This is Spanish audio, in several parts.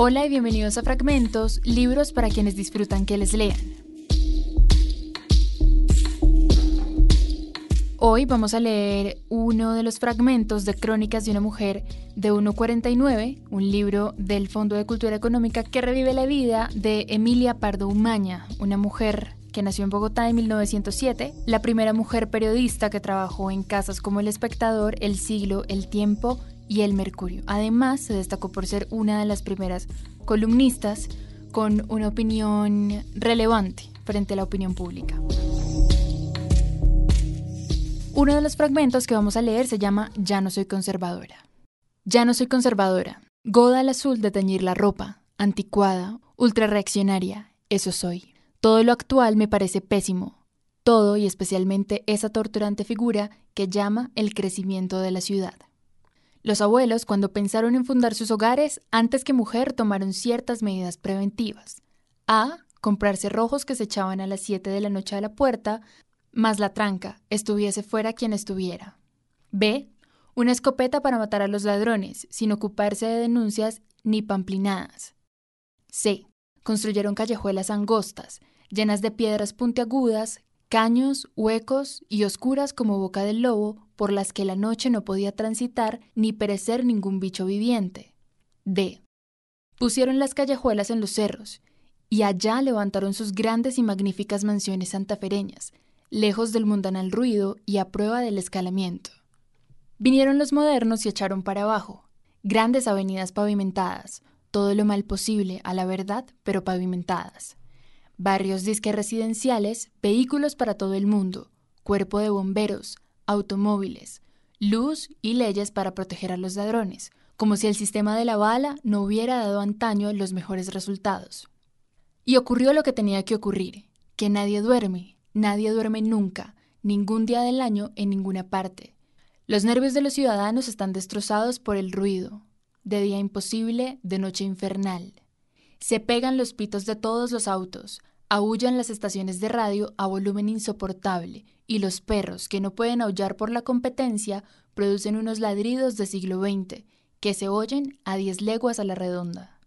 Hola y bienvenidos a Fragmentos, libros para quienes disfrutan que les lean. Hoy vamos a leer uno de los fragmentos de Crónicas de una mujer de 1.49, un libro del Fondo de Cultura Económica que revive la vida de Emilia Pardo Umaña, una mujer que nació en Bogotá en 1907, la primera mujer periodista que trabajó en casas como El Espectador, El Siglo, El Tiempo y El Mercurio. Además, se destacó por ser una de las primeras columnistas con una opinión relevante frente a la opinión pública. Uno de los fragmentos que vamos a leer se llama Ya no soy conservadora. Ya no soy conservadora. Goda al azul de teñir la ropa, anticuada, ultra reaccionaria, eso soy. Todo lo actual me parece pésimo. Todo y especialmente esa torturante figura que llama el crecimiento de la ciudad. Los abuelos, cuando pensaron en fundar sus hogares, antes que mujer tomaron ciertas medidas preventivas. A. Comprar cerrojos que se echaban a las 7 de la noche a la puerta, más la tranca, estuviese fuera quien estuviera. B. Una escopeta para matar a los ladrones, sin ocuparse de denuncias ni pamplinadas. C. Construyeron callejuelas angostas, llenas de piedras puntiagudas, caños, huecos y oscuras como boca del lobo, por las que la noche no podía transitar ni perecer ningún bicho viviente. D. Pusieron las callejuelas en los cerros, y allá levantaron sus grandes y magníficas mansiones santafereñas, lejos del mundanal ruido y a prueba del escalamiento. Vinieron los modernos y echaron para abajo, grandes avenidas pavimentadas, todo lo mal posible a la verdad, pero pavimentadas. Barrios disque residenciales, vehículos para todo el mundo, cuerpo de bomberos, automóviles, luz y leyes para proteger a los ladrones, como si el sistema de la bala no hubiera dado antaño los mejores resultados. Y ocurrió lo que tenía que ocurrir, que nadie duerme, nadie duerme nunca, ningún día del año en ninguna parte. Los nervios de los ciudadanos están destrozados por el ruido, de día imposible, de noche infernal. Se pegan los pitos de todos los autos, aullan las estaciones de radio a volumen insoportable, y los perros, que no pueden aullar por la competencia, producen unos ladridos de siglo XX, que se oyen a diez leguas a la redonda.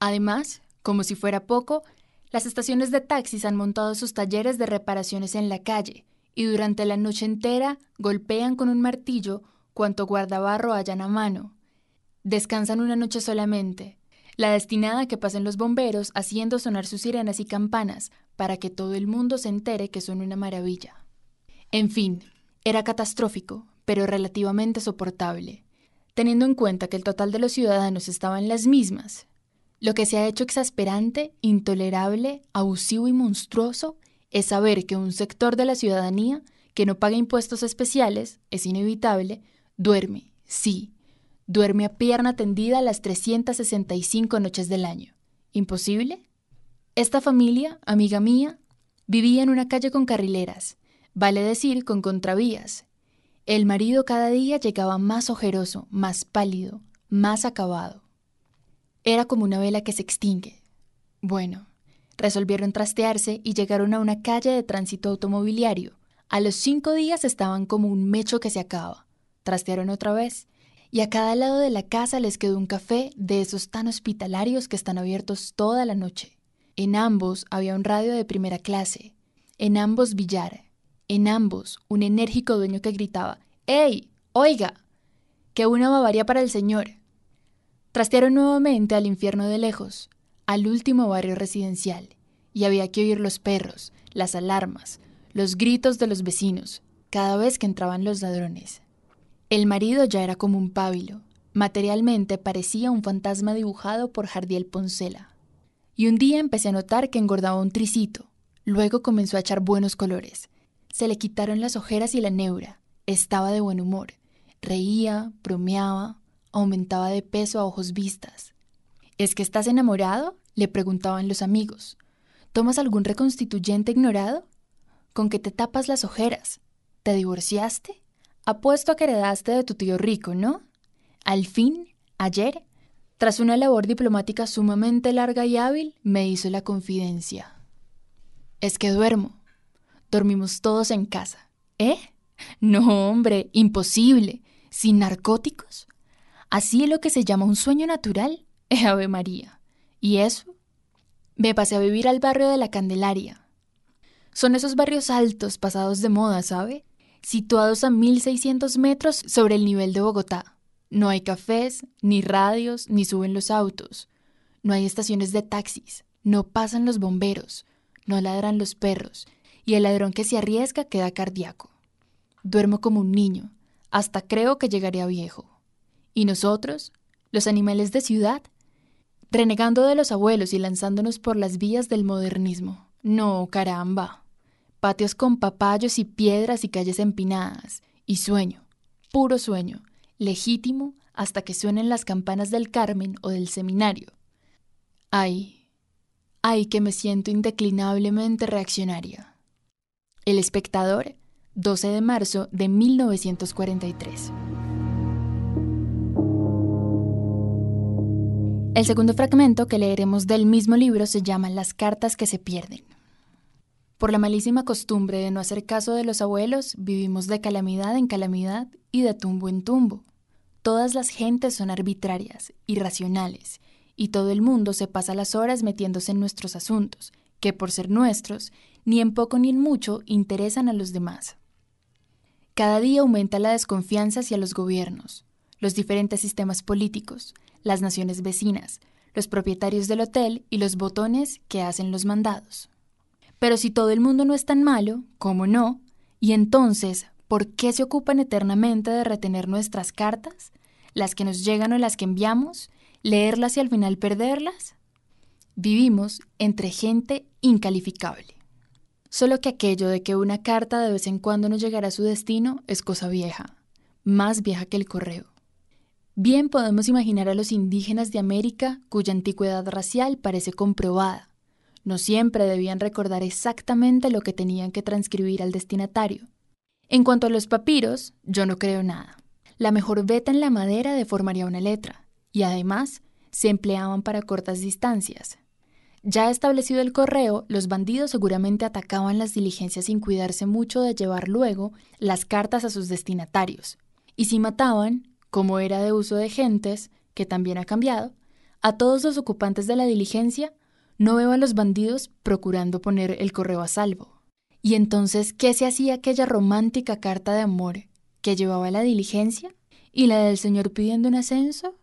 Además, como si fuera poco, las estaciones de taxis han montado sus talleres de reparaciones en la calle, y durante la noche entera golpean con un martillo cuanto guardabarro hayan a mano. Descansan una noche solamente, la destinada a que pasen los bomberos haciendo sonar sus sirenas y campanas para que todo el mundo se entere que son una maravilla. En fin, era catastrófico, pero relativamente soportable, teniendo en cuenta que el total de los ciudadanos estaba en las mismas. Lo que se ha hecho exasperante, intolerable, abusivo y monstruoso es saber que un sector de la ciudadanía que no paga impuestos especiales, es inevitable, duerme, sí, Duerme a pierna tendida las 365 noches del año. ¿Imposible? Esta familia, amiga mía, vivía en una calle con carrileras, vale decir, con contravías. El marido cada día llegaba más ojeroso, más pálido, más acabado. Era como una vela que se extingue. Bueno, resolvieron trastearse y llegaron a una calle de tránsito automobiliario. A los cinco días estaban como un mecho que se acaba. Trastearon otra vez y a cada lado de la casa les quedó un café de esos tan hospitalarios que están abiertos toda la noche. En ambos había un radio de primera clase, en ambos billar, en ambos un enérgico dueño que gritaba ¡Ey! ¡Oiga! ¡Que una bavaria para el señor! Trastearon nuevamente al infierno de lejos, al último barrio residencial, y había que oír los perros, las alarmas, los gritos de los vecinos, cada vez que entraban los ladrones. El marido ya era como un pábilo. Materialmente parecía un fantasma dibujado por Jardiel Poncela. Y un día empecé a notar que engordaba un tricito. Luego comenzó a echar buenos colores. Se le quitaron las ojeras y la neura. Estaba de buen humor. Reía, bromeaba, aumentaba de peso a ojos vistas. ¿Es que estás enamorado? le preguntaban los amigos. ¿Tomas algún reconstituyente ignorado? ¿Con que te tapas las ojeras? ¿Te divorciaste? Apuesto que heredaste de tu tío rico, ¿no? Al fin, ayer, tras una labor diplomática sumamente larga y hábil, me hizo la confidencia. Es que duermo. Dormimos todos en casa. ¿Eh? No, hombre, imposible. ¿Sin narcóticos? ¿Así es lo que se llama un sueño natural? Ave María. ¿Y eso? Me pasé a vivir al barrio de la Candelaria. Son esos barrios altos pasados de moda, ¿sabe? Situados a 1600 metros sobre el nivel de Bogotá. No hay cafés, ni radios, ni suben los autos. No hay estaciones de taxis. No pasan los bomberos. No ladran los perros. Y el ladrón que se arriesga queda cardíaco. Duermo como un niño. Hasta creo que llegaré a viejo. ¿Y nosotros? ¿Los animales de ciudad? renegando de los abuelos y lanzándonos por las vías del modernismo. No, caramba. Patios con papayos y piedras y calles empinadas. Y sueño, puro sueño, legítimo hasta que suenen las campanas del Carmen o del seminario. Ay, ay que me siento indeclinablemente reaccionaria. El espectador, 12 de marzo de 1943. El segundo fragmento que leeremos del mismo libro se llama Las cartas que se pierden. Por la malísima costumbre de no hacer caso de los abuelos, vivimos de calamidad en calamidad y de tumbo en tumbo. Todas las gentes son arbitrarias, irracionales, y todo el mundo se pasa las horas metiéndose en nuestros asuntos, que por ser nuestros, ni en poco ni en mucho interesan a los demás. Cada día aumenta la desconfianza hacia los gobiernos, los diferentes sistemas políticos, las naciones vecinas, los propietarios del hotel y los botones que hacen los mandados. Pero si todo el mundo no es tan malo, ¿cómo no? Y entonces, ¿por qué se ocupan eternamente de retener nuestras cartas, las que nos llegan o las que enviamos, leerlas y al final perderlas? Vivimos entre gente incalificable. Solo que aquello de que una carta de vez en cuando nos llegará a su destino es cosa vieja, más vieja que el correo. Bien podemos imaginar a los indígenas de América cuya antigüedad racial parece comprobada. No siempre debían recordar exactamente lo que tenían que transcribir al destinatario. En cuanto a los papiros, yo no creo nada. La mejor veta en la madera deformaría una letra, y además se empleaban para cortas distancias. Ya establecido el correo, los bandidos seguramente atacaban las diligencias sin cuidarse mucho de llevar luego las cartas a sus destinatarios. Y si mataban, como era de uso de gentes, que también ha cambiado, a todos los ocupantes de la diligencia, no veo a los bandidos procurando poner el correo a salvo. ¿Y entonces qué se hacía aquella romántica carta de amor que llevaba la diligencia? ¿Y la del señor pidiendo un ascenso?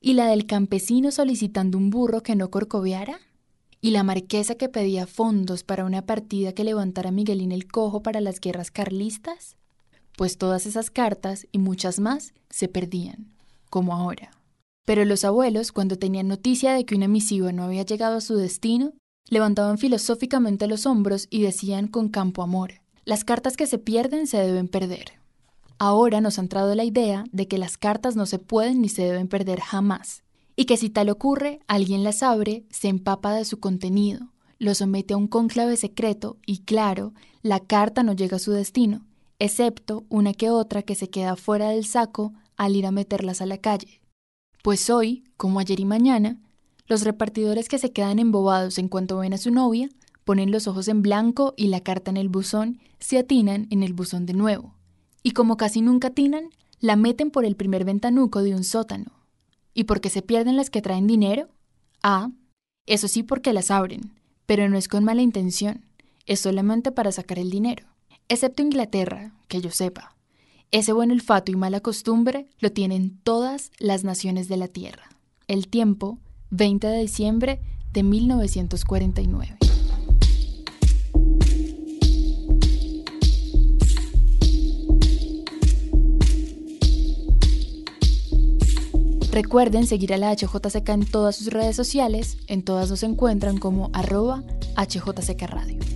¿Y la del campesino solicitando un burro que no corcoveara? ¿Y la marquesa que pedía fondos para una partida que levantara Miguelín el Cojo para las guerras carlistas? pues todas esas cartas y muchas más se perdían, como ahora. Pero los abuelos, cuando tenían noticia de que una misiva no había llegado a su destino, levantaban filosóficamente los hombros y decían con campo amor, las cartas que se pierden se deben perder. Ahora nos ha entrado la idea de que las cartas no se pueden ni se deben perder jamás, y que si tal ocurre, alguien las abre, se empapa de su contenido, lo somete a un cónclave secreto y claro, la carta no llega a su destino, excepto una que otra que se queda fuera del saco al ir a meterlas a la calle. Pues hoy, como ayer y mañana, los repartidores que se quedan embobados en cuanto ven a su novia, ponen los ojos en blanco y la carta en el buzón, se atinan en el buzón de nuevo. Y como casi nunca atinan, la meten por el primer ventanuco de un sótano. ¿Y por qué se pierden las que traen dinero? Ah, eso sí porque las abren, pero no es con mala intención, es solamente para sacar el dinero excepto Inglaterra, que yo sepa. Ese buen olfato y mala costumbre lo tienen todas las naciones de la Tierra. El tiempo, 20 de diciembre de 1949. Recuerden seguir a la HJCK en todas sus redes sociales, en todas nos encuentran como arroba HJCK Radio.